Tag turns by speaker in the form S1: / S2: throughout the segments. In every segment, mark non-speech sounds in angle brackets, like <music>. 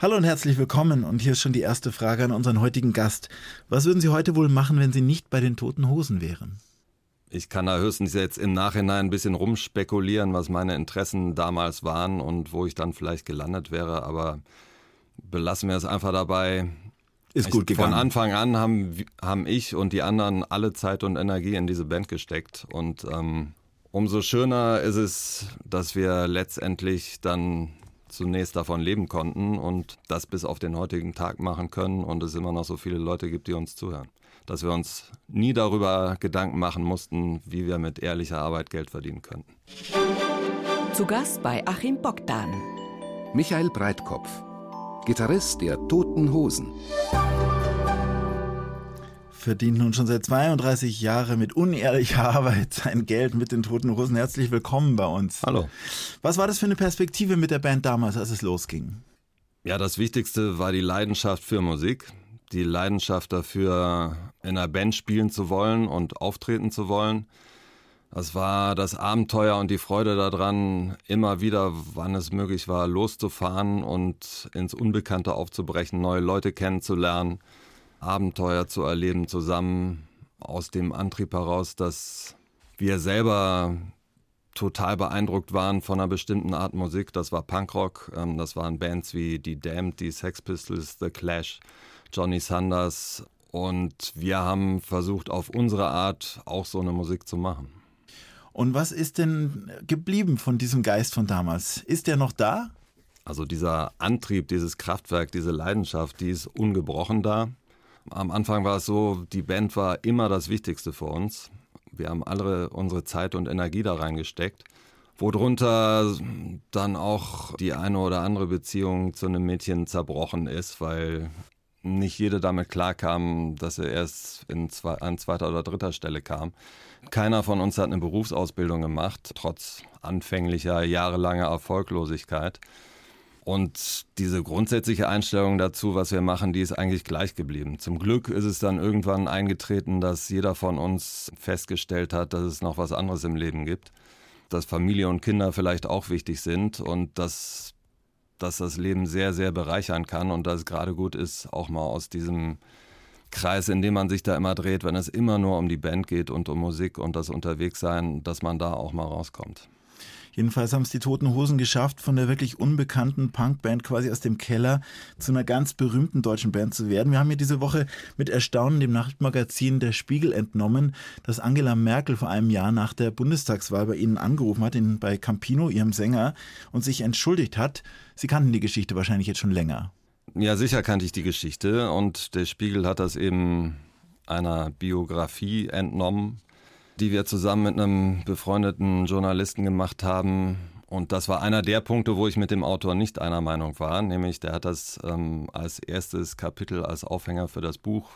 S1: Hallo und herzlich willkommen. Und hier ist schon die erste Frage an unseren heutigen Gast. Was würden Sie heute wohl machen, wenn Sie nicht bei den Toten Hosen wären?
S2: Ich kann da höchstens jetzt im Nachhinein ein bisschen rumspekulieren, was meine Interessen damals waren und wo ich dann vielleicht gelandet wäre, aber belassen wir es einfach dabei.
S1: Ist gut
S2: ich,
S1: gegangen.
S2: Von Anfang an haben, haben ich und die anderen alle Zeit und Energie in diese Band gesteckt und ähm, umso schöner ist es, dass wir letztendlich dann zunächst davon leben konnten und das bis auf den heutigen Tag machen können und es immer noch so viele Leute gibt, die uns zuhören dass wir uns nie darüber Gedanken machen mussten, wie wir mit ehrlicher Arbeit Geld verdienen könnten.
S3: Zu Gast bei Achim Bogdan.
S4: Michael Breitkopf, Gitarrist der Toten Hosen.
S1: Verdient nun schon seit 32 Jahren mit unehrlicher <laughs> Arbeit sein Geld mit den Toten Hosen. Herzlich willkommen bei uns.
S2: Hallo.
S1: Was war das für eine Perspektive mit der Band damals, als es losging?
S2: Ja, das Wichtigste war die Leidenschaft für Musik die Leidenschaft dafür, in einer Band spielen zu wollen und auftreten zu wollen. Das war das Abenteuer und die Freude daran, immer wieder, wann es möglich war, loszufahren und ins Unbekannte aufzubrechen, neue Leute kennenzulernen, Abenteuer zu erleben zusammen, aus dem Antrieb heraus, dass wir selber total beeindruckt waren von einer bestimmten Art Musik. Das war Punkrock, ähm, das waren Bands wie die Damned, die Sex Pistols, The Clash. Johnny Sanders. Und wir haben versucht, auf unsere Art auch so eine Musik zu machen.
S1: Und was ist denn geblieben von diesem Geist von damals? Ist der noch da?
S2: Also dieser Antrieb, dieses Kraftwerk, diese Leidenschaft, die ist ungebrochen da. Am Anfang war es so, die Band war immer das Wichtigste für uns. Wir haben alle unsere Zeit und Energie da reingesteckt. Worunter dann auch die eine oder andere Beziehung zu einem Mädchen zerbrochen ist, weil nicht jede damit klarkam, dass er erst zwei, an zweiter oder dritter Stelle kam. Keiner von uns hat eine Berufsausbildung gemacht, trotz anfänglicher jahrelanger Erfolglosigkeit. Und diese grundsätzliche Einstellung dazu, was wir machen, die ist eigentlich gleich geblieben. Zum Glück ist es dann irgendwann eingetreten, dass jeder von uns festgestellt hat, dass es noch was anderes im Leben gibt. Dass Familie und Kinder vielleicht auch wichtig sind und dass dass das Leben sehr, sehr bereichern kann und dass es gerade gut ist, auch mal aus diesem Kreis, in dem man sich da immer dreht, wenn es immer nur um die Band geht und um Musik und das Unterwegssein, dass man da auch mal rauskommt.
S1: Jedenfalls haben es die Toten Hosen geschafft, von der wirklich unbekannten Punkband quasi aus dem Keller zu einer ganz berühmten deutschen Band zu werden. Wir haben hier diese Woche mit Erstaunen dem Nachtmagazin Der Spiegel entnommen, dass Angela Merkel vor einem Jahr nach der Bundestagswahl bei Ihnen angerufen hat, in, bei Campino, ihrem Sänger, und sich entschuldigt hat. Sie kannten die Geschichte wahrscheinlich jetzt schon länger.
S2: Ja, sicher kannte ich die Geschichte und der Spiegel hat das eben einer Biografie entnommen die wir zusammen mit einem befreundeten Journalisten gemacht haben. Und das war einer der Punkte, wo ich mit dem Autor nicht einer Meinung war, nämlich der hat das ähm, als erstes Kapitel, als Aufhänger für das Buch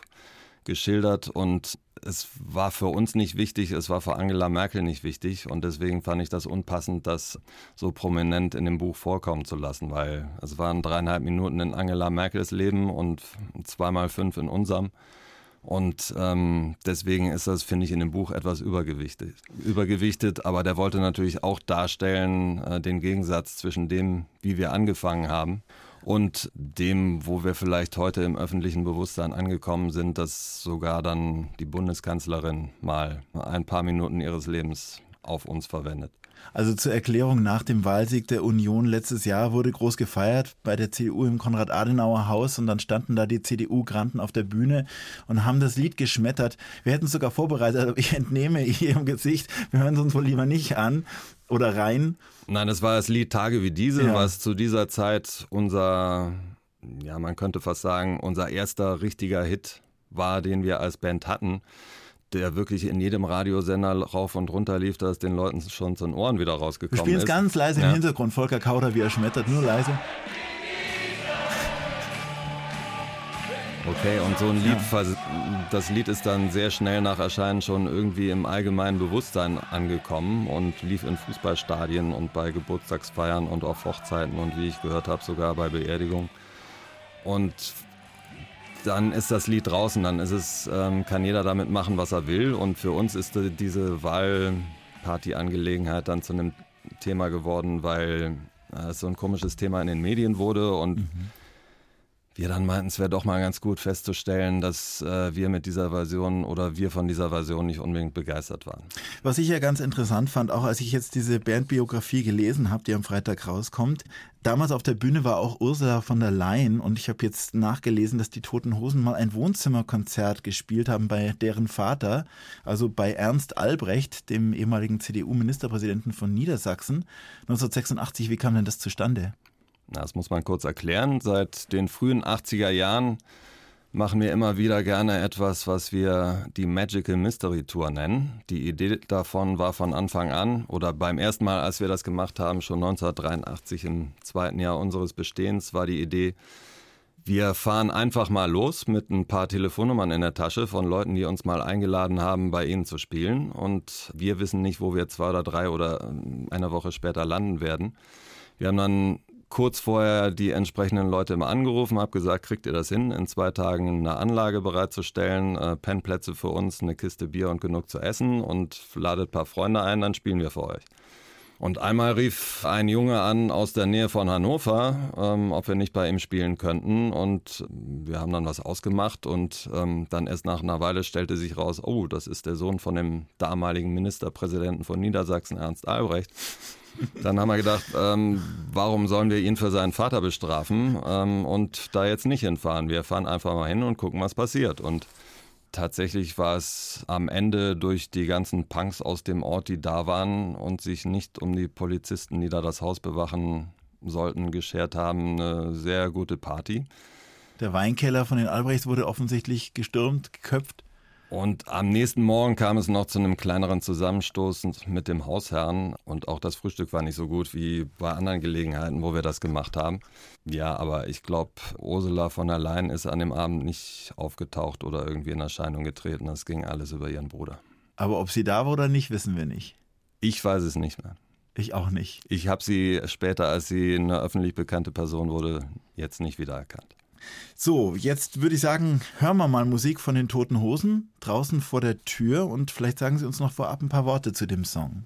S2: geschildert und es war für uns nicht wichtig, es war für Angela Merkel nicht wichtig und deswegen fand ich das unpassend, das so prominent in dem Buch vorkommen zu lassen, weil es waren dreieinhalb Minuten in Angela Merkels Leben und zweimal fünf in unserem. Und ähm, deswegen ist das, finde ich, in dem Buch etwas übergewichtet. übergewichtet. Aber der wollte natürlich auch darstellen, äh, den Gegensatz zwischen dem, wie wir angefangen haben und dem, wo wir vielleicht heute im öffentlichen Bewusstsein angekommen sind, dass sogar dann die Bundeskanzlerin mal ein paar Minuten ihres Lebens auf uns verwendet.
S1: Also zur Erklärung, nach dem Wahlsieg der Union letztes Jahr wurde groß gefeiert bei der CDU im Konrad-Adenauer-Haus und dann standen da die CDU-Granten auf der Bühne und haben das Lied geschmettert. Wir hätten es sogar vorbereitet, aber ich entnehme ihrem Gesicht, wir hören es uns wohl lieber nicht an oder rein.
S2: Nein, es war das Lied Tage wie diese, ja. was zu dieser Zeit unser, ja, man könnte fast sagen, unser erster richtiger Hit war, den wir als Band hatten der wirklich in jedem Radiosender rauf und runter lief, dass den Leuten schon zu den Ohren wieder rausgekommen ist. Wir spielen
S1: es ganz leise ja. im Hintergrund, Volker Kauder, wie er schmettert, nur leise.
S2: Okay, und so ein Lied, ja. das Lied ist dann sehr schnell nach Erscheinen schon irgendwie im allgemeinen Bewusstsein angekommen und lief in Fußballstadien und bei Geburtstagsfeiern und auf Hochzeiten und wie ich gehört habe, sogar bei Beerdigungen. Und dann ist das Lied draußen, dann ist es, ähm, kann jeder damit machen, was er will. Und für uns ist diese Wahlparty-Angelegenheit dann zu einem Thema geworden, weil äh, es so ein komisches Thema in den Medien wurde und mhm. Wir dann meinten, es wäre doch mal ganz gut festzustellen, dass äh, wir mit dieser Version oder wir von dieser Version nicht unbedingt begeistert waren.
S1: Was ich ja ganz interessant fand, auch als ich jetzt diese Bandbiografie gelesen habe, die am Freitag rauskommt, damals auf der Bühne war auch Ursula von der Leyen und ich habe jetzt nachgelesen, dass die Toten Hosen mal ein Wohnzimmerkonzert gespielt haben bei deren Vater, also bei Ernst Albrecht, dem ehemaligen CDU-Ministerpräsidenten von Niedersachsen. 1986, wie kam denn das zustande?
S2: Das muss man kurz erklären. Seit den frühen 80er Jahren machen wir immer wieder gerne etwas, was wir die Magical Mystery Tour nennen. Die Idee davon war von Anfang an oder beim ersten Mal, als wir das gemacht haben, schon 1983 im zweiten Jahr unseres Bestehens, war die Idee, wir fahren einfach mal los mit ein paar Telefonnummern in der Tasche von Leuten, die uns mal eingeladen haben, bei ihnen zu spielen. Und wir wissen nicht, wo wir zwei oder drei oder eine Woche später landen werden. Wir haben dann kurz vorher die entsprechenden Leute immer angerufen, habe gesagt, kriegt ihr das hin, in zwei Tagen eine Anlage bereitzustellen, äh, Pennplätze für uns, eine Kiste Bier und genug zu essen und ladet ein paar Freunde ein, dann spielen wir für euch. Und einmal rief ein Junge an aus der Nähe von Hannover, ähm, ob wir nicht bei ihm spielen könnten. Und wir haben dann was ausgemacht und ähm, dann erst nach einer Weile stellte sich raus, oh, das ist der Sohn von dem damaligen Ministerpräsidenten von Niedersachsen, Ernst Albrecht. Dann haben wir gedacht, ähm, warum sollen wir ihn für seinen Vater bestrafen ähm, und da jetzt nicht hinfahren? Wir fahren einfach mal hin und gucken, was passiert. Und tatsächlich war es am Ende durch die ganzen Punks aus dem Ort, die da waren und sich nicht um die Polizisten, die da das Haus bewachen sollten, geschert haben, eine sehr gute Party.
S1: Der Weinkeller von den Albrechts wurde offensichtlich gestürmt, geköpft.
S2: Und am nächsten Morgen kam es noch zu einem kleineren Zusammenstoß mit dem Hausherrn. Und auch das Frühstück war nicht so gut wie bei anderen Gelegenheiten, wo wir das gemacht haben. Ja, aber ich glaube, Ursula von der Leyen ist an dem Abend nicht aufgetaucht oder irgendwie in Erscheinung getreten. Das ging alles über ihren Bruder.
S1: Aber ob sie da war oder nicht, wissen wir nicht.
S2: Ich weiß es nicht mehr.
S1: Ich auch nicht.
S2: Ich habe sie später, als sie eine öffentlich bekannte Person wurde, jetzt nicht wiedererkannt.
S1: So, jetzt würde ich sagen, hören wir mal Musik von den Toten Hosen draußen vor der Tür und vielleicht sagen Sie uns noch vorab ein paar Worte zu dem Song.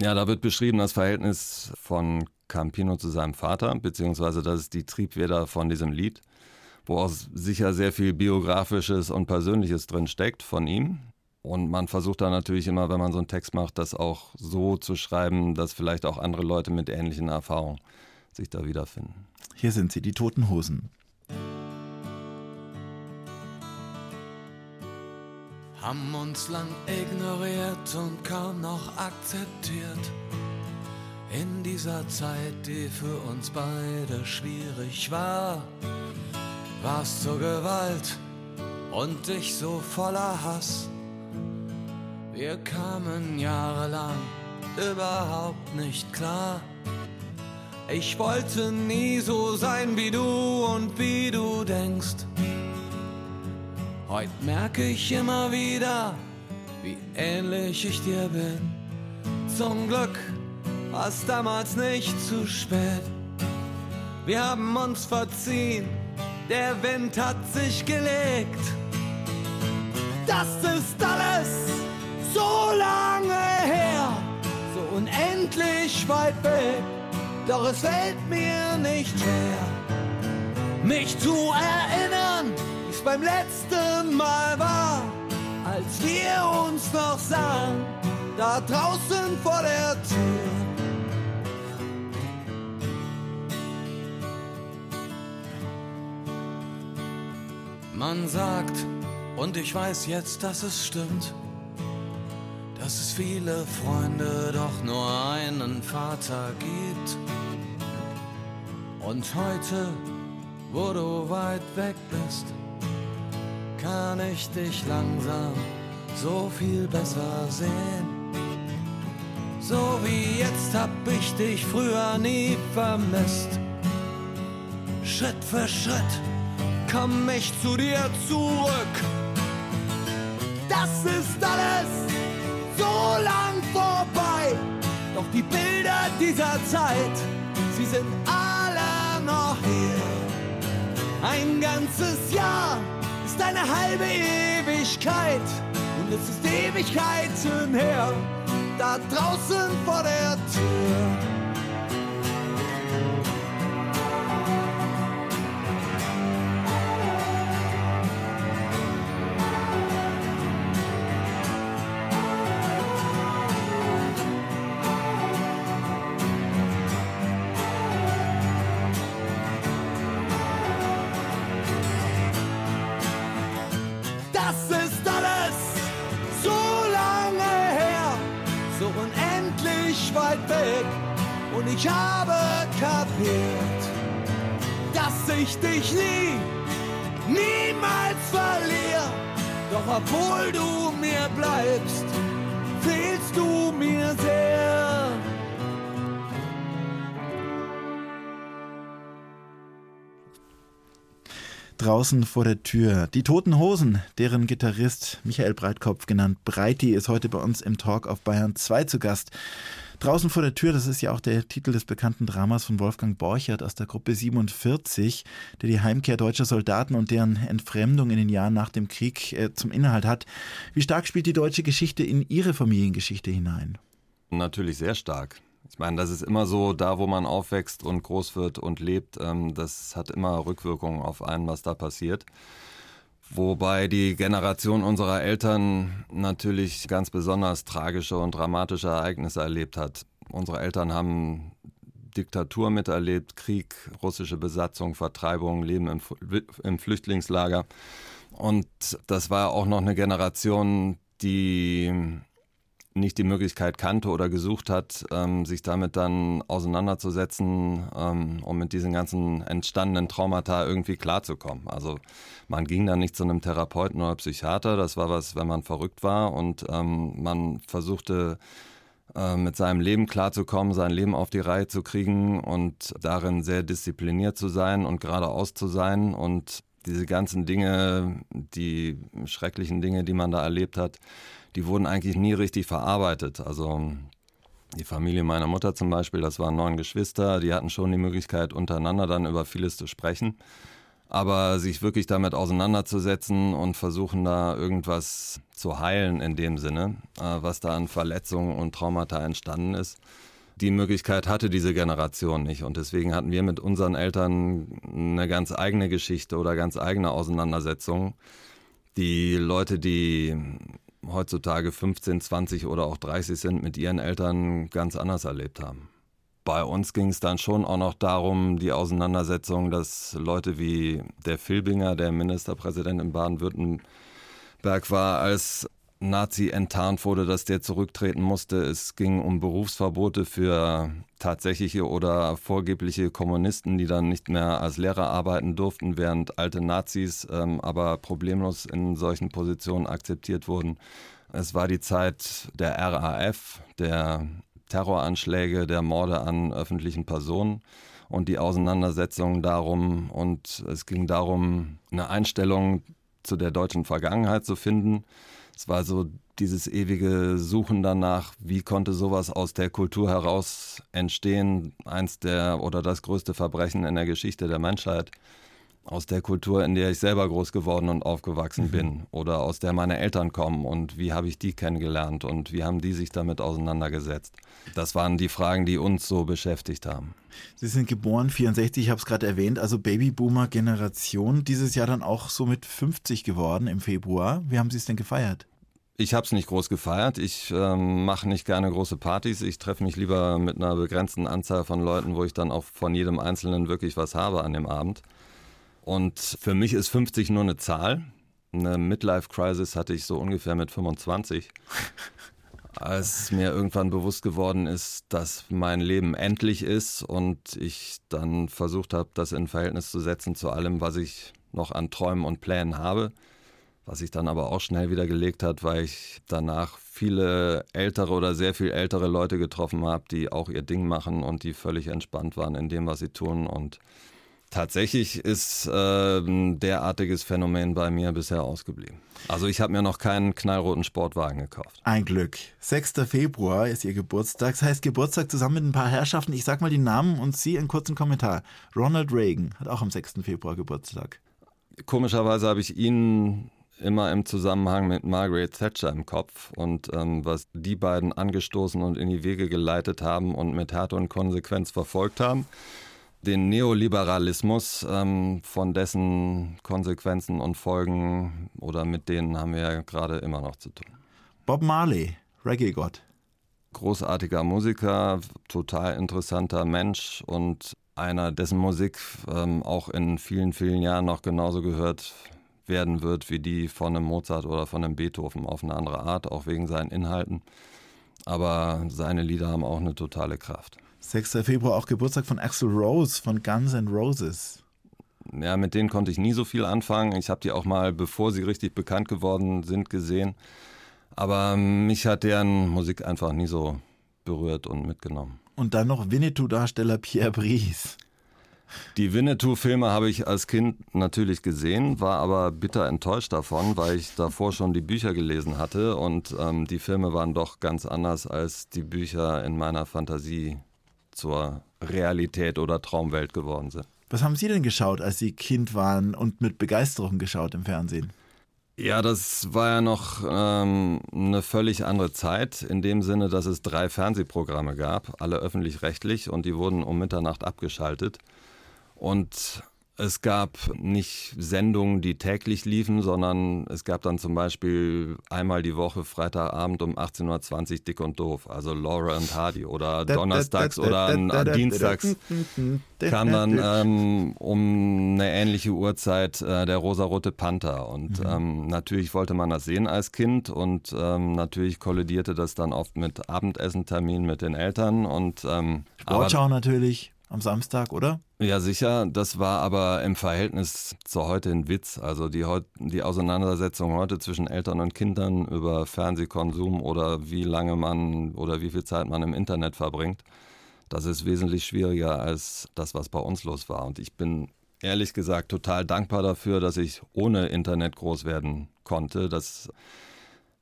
S2: Ja, da wird beschrieben das Verhältnis von Campino zu seinem Vater, beziehungsweise das ist die Triebfeder von diesem Lied, wo auch sicher sehr viel Biografisches und Persönliches drin steckt von ihm. Und man versucht da natürlich immer, wenn man so einen Text macht, das auch so zu schreiben, dass vielleicht auch andere Leute mit ähnlichen Erfahrungen sich da wiederfinden.
S1: Hier sind sie, die Toten Hosen.
S5: Haben uns lang ignoriert und kaum noch akzeptiert. In dieser Zeit, die für uns beide schwierig war, warst zur Gewalt und ich so voller Hass. Wir kamen jahrelang überhaupt nicht klar. Ich wollte nie so sein wie du und wie du denkst. Heute merke ich immer wieder, wie ähnlich ich dir bin. Zum Glück war es damals nicht zu spät. Wir haben uns verziehen, der Wind hat sich gelegt. Das ist alles so lange her, so unendlich weit weg. Doch es fällt mir nicht schwer, mich zu erinnern es beim letzten Mal war, als wir uns noch sahen, da draußen vor der Tür. Man sagt, und ich weiß jetzt, dass es stimmt, dass es viele Freunde, doch nur einen Vater gibt. Und heute, wo du weit weg bist, kann ich dich langsam so viel besser sehen. So wie jetzt hab ich dich früher nie vermisst. Schritt für Schritt komm ich zu dir zurück. Das ist alles die Bilder dieser Zeit, sie sind alle noch hier. Ein ganzes Jahr ist eine halbe Ewigkeit und es ist Ewigkeiten her, da draußen vor der Tür. Ich dich nie, niemals verliere. Doch obwohl du mir bleibst, fehlst du mir sehr.
S1: Draußen vor der Tür. Die Toten Hosen, deren Gitarrist Michael Breitkopf genannt Breiti ist heute bei uns im Talk auf Bayern 2 zu Gast. Draußen vor der Tür, das ist ja auch der Titel des bekannten Dramas von Wolfgang Borchert aus der Gruppe 47, der die Heimkehr deutscher Soldaten und deren Entfremdung in den Jahren nach dem Krieg äh, zum Inhalt hat. Wie stark spielt die deutsche Geschichte in Ihre Familiengeschichte hinein?
S2: Natürlich sehr stark. Ich meine, das ist immer so, da wo man aufwächst und groß wird und lebt, ähm, das hat immer Rückwirkungen auf einen, was da passiert. Wobei die Generation unserer Eltern natürlich ganz besonders tragische und dramatische Ereignisse erlebt hat. Unsere Eltern haben Diktatur miterlebt, Krieg, russische Besatzung, Vertreibung, Leben im, im Flüchtlingslager. Und das war auch noch eine Generation, die nicht die Möglichkeit kannte oder gesucht hat, ähm, sich damit dann auseinanderzusetzen, ähm, um mit diesen ganzen entstandenen Traumata irgendwie klarzukommen. Also man ging dann nicht zu einem Therapeuten oder Psychiater, das war was, wenn man verrückt war und ähm, man versuchte äh, mit seinem Leben klarzukommen, sein Leben auf die Reihe zu kriegen und darin sehr diszipliniert zu sein und geradeaus zu sein und diese ganzen Dinge, die schrecklichen Dinge, die man da erlebt hat, die wurden eigentlich nie richtig verarbeitet. Also die Familie meiner Mutter zum Beispiel, das waren neun Geschwister, die hatten schon die Möglichkeit, untereinander dann über vieles zu sprechen. Aber sich wirklich damit auseinanderzusetzen und versuchen da irgendwas zu heilen in dem Sinne, äh, was da an Verletzungen und Traumata entstanden ist, die Möglichkeit hatte diese Generation nicht. Und deswegen hatten wir mit unseren Eltern eine ganz eigene Geschichte oder ganz eigene Auseinandersetzung. Die Leute, die heutzutage 15, 20 oder auch 30 sind, mit ihren Eltern ganz anders erlebt haben. Bei uns ging es dann schon auch noch darum, die Auseinandersetzung, dass Leute wie der Filbinger, der Ministerpräsident in Baden-Württemberg war, als Nazi enttarnt wurde, dass der zurücktreten musste. Es ging um Berufsverbote für tatsächliche oder vorgebliche Kommunisten, die dann nicht mehr als Lehrer arbeiten durften, während alte Nazis ähm, aber problemlos in solchen Positionen akzeptiert wurden. Es war die Zeit der RAF, der Terroranschläge, der Morde an öffentlichen Personen und die Auseinandersetzung darum. Und es ging darum, eine Einstellung zu der deutschen Vergangenheit zu finden es war so dieses ewige Suchen danach, wie konnte sowas aus der Kultur heraus entstehen, eins der oder das größte Verbrechen in der Geschichte der Menschheit. Aus der Kultur, in der ich selber groß geworden und aufgewachsen mhm. bin oder aus der meine Eltern kommen und wie habe ich die kennengelernt und wie haben die sich damit auseinandergesetzt. Das waren die Fragen, die uns so beschäftigt haben.
S1: Sie sind geboren 64, ich habe es gerade erwähnt, also Babyboomer-Generation, dieses Jahr dann auch so mit 50 geworden im Februar. Wie haben Sie es denn gefeiert?
S2: Ich habe es nicht groß gefeiert. Ich ähm, mache nicht gerne große Partys. Ich treffe mich lieber mit einer begrenzten Anzahl von Leuten, wo ich dann auch von jedem Einzelnen wirklich was habe an dem Abend. Und für mich ist 50 nur eine Zahl. Eine Midlife-Crisis hatte ich so ungefähr mit 25. <laughs> Als mir irgendwann bewusst geworden ist, dass mein Leben endlich ist und ich dann versucht habe, das in Verhältnis zu setzen zu allem, was ich noch an Träumen und Plänen habe was sich dann aber auch schnell wieder gelegt hat, weil ich danach viele ältere oder sehr viel ältere Leute getroffen habe, die auch ihr Ding machen und die völlig entspannt waren in dem, was sie tun. Und tatsächlich ist äh, ein derartiges Phänomen bei mir bisher ausgeblieben. Also ich habe mir noch keinen knallroten Sportwagen gekauft.
S1: Ein Glück. 6. Februar ist Ihr Geburtstag. Das heißt Geburtstag zusammen mit ein paar Herrschaften. Ich sag mal die Namen und Sie einen kurzen Kommentar. Ronald Reagan hat auch am 6. Februar Geburtstag.
S2: Komischerweise habe ich ihn immer im Zusammenhang mit Margaret Thatcher im Kopf und ähm, was die beiden angestoßen und in die Wege geleitet haben und mit Härte und Konsequenz verfolgt haben. Den Neoliberalismus, ähm, von dessen Konsequenzen und Folgen oder mit denen haben wir ja gerade immer noch zu tun.
S1: Bob Marley, Reggae-Gott.
S2: Großartiger Musiker, total interessanter Mensch und einer, dessen Musik ähm, auch in vielen, vielen Jahren noch genauso gehört werden wird wie die von einem Mozart oder von einem Beethoven auf eine andere Art, auch wegen seinen Inhalten. Aber seine Lieder haben auch eine totale Kraft.
S1: 6. Februar auch Geburtstag von Axel Rose von Guns N' Roses.
S2: Ja, mit denen konnte ich nie so viel anfangen. Ich habe die auch mal, bevor sie richtig bekannt geworden sind, gesehen. Aber mich hat deren Musik einfach nie so berührt und mitgenommen.
S1: Und dann noch Winnetou-Darsteller Pierre Brice.
S2: Die Winnetou-Filme habe ich als Kind natürlich gesehen, war aber bitter enttäuscht davon, weil ich davor schon die Bücher gelesen hatte und ähm, die Filme waren doch ganz anders als die Bücher in meiner Fantasie zur Realität oder Traumwelt geworden sind.
S1: Was haben Sie denn geschaut, als Sie Kind waren und mit Begeisterung geschaut im Fernsehen?
S2: Ja, das war ja noch ähm, eine völlig andere Zeit, in dem Sinne, dass es drei Fernsehprogramme gab, alle öffentlich-rechtlich und die wurden um Mitternacht abgeschaltet. Und es gab nicht Sendungen, die täglich liefen, sondern es gab dann zum Beispiel einmal die Woche Freitagabend um 18.20 Uhr Dick und Doof, also Laura und Hardy oder donnerstags oder an, an dienstags kam dann ähm, um eine ähnliche Uhrzeit äh, der rosarote Panther. Und mhm. ähm, natürlich wollte man das sehen als Kind und ähm, natürlich kollidierte das dann oft mit Abendessenterminen mit den Eltern und ähm,
S1: Sportschau natürlich am Samstag, oder?
S2: Ja, sicher. Das war aber im Verhältnis zu heute ein Witz. Also die, die Auseinandersetzung heute zwischen Eltern und Kindern über Fernsehkonsum oder wie lange man oder wie viel Zeit man im Internet verbringt, das ist wesentlich schwieriger als das, was bei uns los war. Und ich bin ehrlich gesagt total dankbar dafür, dass ich ohne Internet groß werden konnte. Das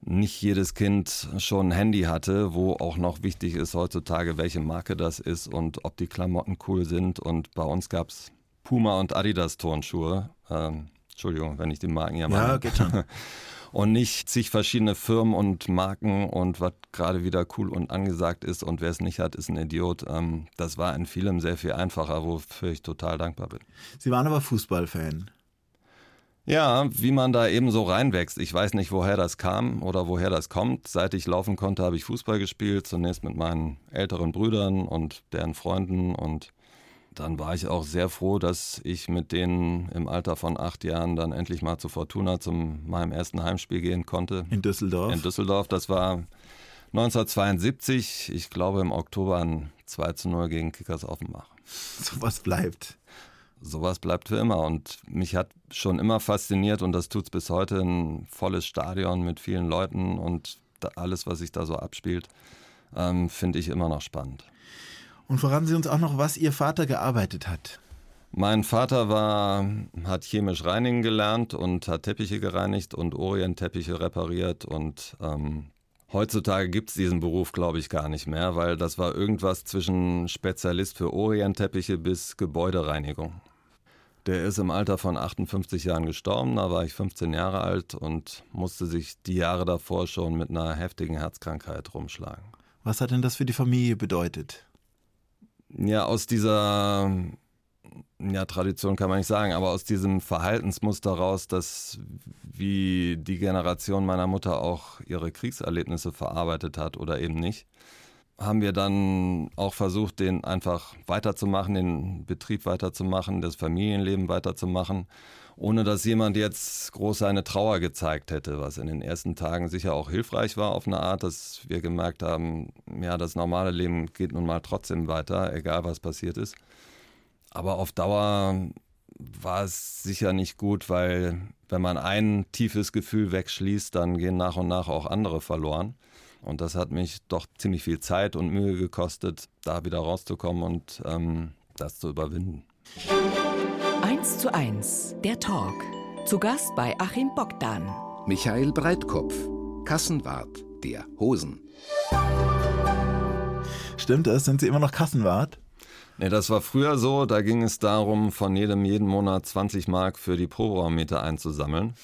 S2: nicht jedes Kind schon ein Handy hatte, wo auch noch wichtig ist heutzutage, welche Marke das ist und ob die Klamotten cool sind. Und bei uns gab es Puma und Adidas Turnschuhe. Ähm, Entschuldigung, wenn ich die Marken
S1: hier mache. Ja, geht schon. <laughs>
S2: und nicht zig verschiedene Firmen und Marken und was gerade wieder cool und angesagt ist und wer es nicht hat, ist ein Idiot. Ähm, das war in vielem sehr viel einfacher, wofür ich total dankbar bin.
S1: Sie waren aber Fußballfan.
S2: Ja, wie man da eben so reinwächst. Ich weiß nicht, woher das kam oder woher das kommt. Seit ich laufen konnte, habe ich Fußball gespielt. Zunächst mit meinen älteren Brüdern und deren Freunden. Und dann war ich auch sehr froh, dass ich mit denen im Alter von acht Jahren dann endlich mal zu Fortuna zum meinem ersten Heimspiel gehen konnte.
S1: In Düsseldorf?
S2: In Düsseldorf. Das war 1972. Ich glaube im Oktober ein 2 zu 0 gegen Kickers Offenbach.
S1: So was bleibt
S2: sowas bleibt für immer. Und mich hat schon immer fasziniert und das tut es bis heute ein volles Stadion mit vielen Leuten und alles, was sich da so abspielt, ähm, finde ich immer noch spannend.
S1: Und verraten Sie uns auch noch, was Ihr Vater gearbeitet hat.
S2: Mein Vater war, hat chemisch reinigen gelernt und hat Teppiche gereinigt und Orient-Teppiche repariert und ähm, Heutzutage gibt es diesen Beruf, glaube ich, gar nicht mehr, weil das war irgendwas zwischen Spezialist für Orientteppiche bis Gebäudereinigung. Der ist im Alter von 58 Jahren gestorben, da war ich 15 Jahre alt und musste sich die Jahre davor schon mit einer heftigen Herzkrankheit rumschlagen.
S1: Was hat denn das für die Familie bedeutet?
S2: Ja, aus dieser ja, Tradition kann man nicht sagen, aber aus diesem Verhaltensmuster raus, dass wie die Generation meiner Mutter auch ihre Kriegserlebnisse verarbeitet hat oder eben nicht, haben wir dann auch versucht, den einfach weiterzumachen, den Betrieb weiterzumachen, das Familienleben weiterzumachen, ohne dass jemand jetzt groß seine Trauer gezeigt hätte, was in den ersten Tagen sicher auch hilfreich war auf eine Art, dass wir gemerkt haben, ja, das normale Leben geht nun mal trotzdem weiter, egal was passiert ist. Aber auf Dauer war es sicher nicht gut, weil wenn man ein tiefes Gefühl wegschließt, dann gehen nach und nach auch andere verloren. Und das hat mich doch ziemlich viel Zeit und Mühe gekostet, da wieder rauszukommen und ähm, das zu überwinden.
S3: 1 zu 1, der Talk. Zu Gast bei Achim Bogdan.
S4: Michael Breitkopf, Kassenwart der Hosen.
S1: Stimmt das? Sind Sie immer noch Kassenwart?
S2: Nee, das war früher so, da ging es darum, von jedem jeden Monat 20 Mark für die Proberaummeter einzusammeln.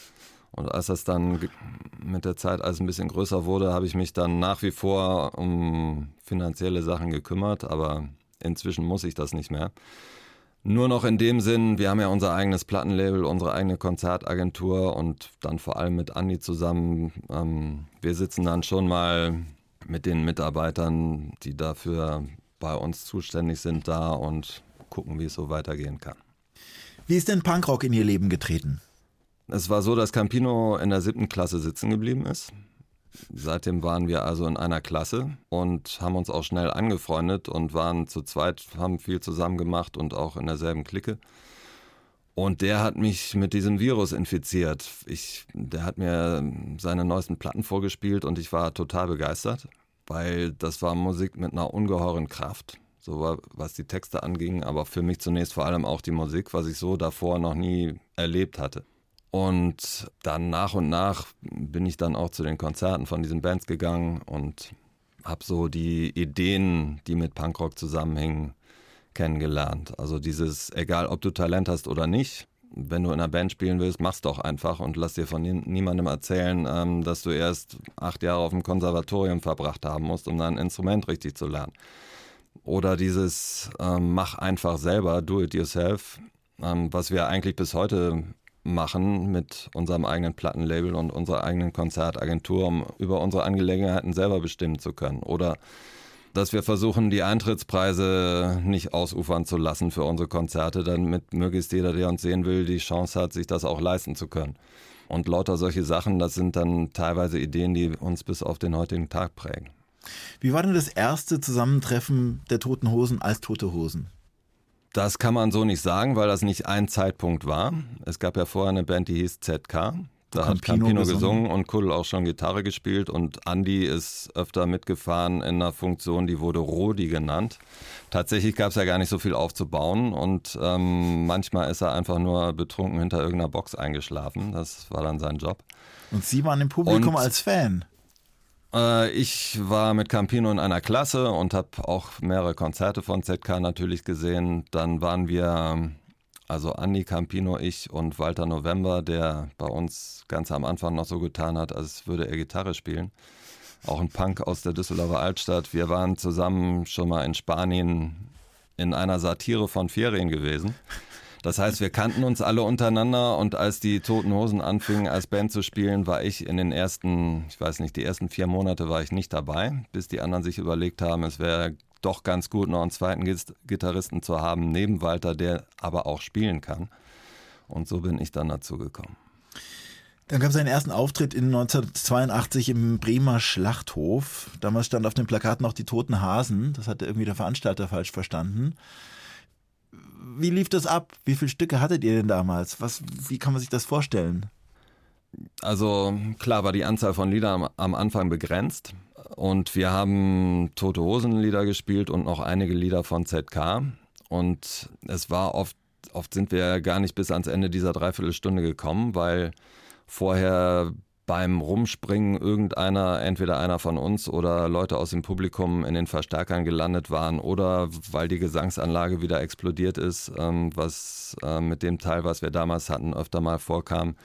S2: Und als das dann mit der Zeit alles ein bisschen größer wurde, habe ich mich dann nach wie vor um finanzielle Sachen gekümmert, aber inzwischen muss ich das nicht mehr. Nur noch in dem Sinn, wir haben ja unser eigenes Plattenlabel, unsere eigene Konzertagentur und dann vor allem mit Andi zusammen. Ähm, wir sitzen dann schon mal mit den Mitarbeitern, die dafür bei uns zuständig sind, da und gucken, wie es so weitergehen kann.
S1: Wie ist denn Punkrock in Ihr Leben getreten?
S2: Es war so, dass Campino in der siebten Klasse sitzen geblieben ist. Seitdem waren wir also in einer Klasse und haben uns auch schnell angefreundet und waren zu zweit, haben viel zusammen gemacht und auch in derselben Clique. Und der hat mich mit diesem Virus infiziert. Ich, der hat mir seine neuesten Platten vorgespielt und ich war total begeistert, weil das war Musik mit einer ungeheuren Kraft, so was die Texte anging, aber für mich zunächst vor allem auch die Musik, was ich so davor noch nie erlebt hatte. Und dann nach und nach bin ich dann auch zu den Konzerten von diesen Bands gegangen und habe so die Ideen, die mit Punkrock zusammenhängen, kennengelernt. Also dieses, egal ob du Talent hast oder nicht, wenn du in einer Band spielen willst, mach's doch einfach und lass dir von niemandem erzählen, ähm, dass du erst acht Jahre auf dem Konservatorium verbracht haben musst, um dein Instrument richtig zu lernen. Oder dieses ähm, mach einfach selber, do it yourself, ähm, was wir eigentlich bis heute machen mit unserem eigenen Plattenlabel und unserer eigenen Konzertagentur, um über unsere Angelegenheiten selber bestimmen zu können. Oder dass wir versuchen, die Eintrittspreise nicht ausufern zu lassen für unsere Konzerte, damit möglichst jeder, der uns sehen will, die Chance hat, sich das auch leisten zu können. Und lauter solche Sachen, das sind dann teilweise Ideen, die uns bis auf den heutigen Tag prägen.
S1: Wie war denn das erste Zusammentreffen der Toten Hosen als Tote Hosen?
S2: Das kann man so nicht sagen, weil das nicht ein Zeitpunkt war. Es gab ja vorher eine Band, die hieß ZK. Da hat Campino gesungen. gesungen und Kuddel auch schon Gitarre gespielt und Andy ist öfter mitgefahren in einer Funktion, die wurde Rodi genannt. Tatsächlich gab es ja gar nicht so viel aufzubauen und ähm, manchmal ist er einfach nur betrunken hinter irgendeiner Box eingeschlafen. Das war dann sein Job.
S1: Und Sie waren im Publikum und, als Fan?
S2: Äh, ich war mit Campino in einer Klasse und habe auch mehrere Konzerte von ZK natürlich gesehen. Dann waren wir also Andi Campino, ich und Walter November, der bei uns ganz am Anfang noch so getan hat, als würde er Gitarre spielen. Auch ein Punk aus der Düsseldorfer Altstadt. Wir waren zusammen schon mal in Spanien in einer Satire von Ferien gewesen. Das heißt, wir kannten uns alle untereinander und als die Toten Hosen anfingen als Band zu spielen, war ich in den ersten, ich weiß nicht, die ersten vier Monate war ich nicht dabei, bis die anderen sich überlegt haben, es wäre doch ganz gut, noch einen zweiten Gitarristen zu haben, neben Walter, der aber auch spielen kann. Und so bin ich dann dazu gekommen.
S1: Dann gab es einen ersten Auftritt in 1982 im Bremer Schlachthof. Damals stand auf dem Plakat noch die toten Hasen. Das hatte irgendwie der Veranstalter falsch verstanden. Wie lief das ab? Wie viele Stücke hattet ihr denn damals? Was, wie kann man sich das vorstellen?
S2: Also klar war die Anzahl von Liedern am Anfang begrenzt. Und wir haben Tote Hosen Lieder gespielt und noch einige Lieder von ZK. Und es war oft, oft sind wir gar nicht bis ans Ende dieser Dreiviertelstunde gekommen, weil vorher beim Rumspringen irgendeiner, entweder einer von uns oder Leute aus dem Publikum in den Verstärkern gelandet waren oder weil die Gesangsanlage wieder explodiert ist, ähm, was äh, mit dem Teil, was wir damals hatten, öfter mal vorkam.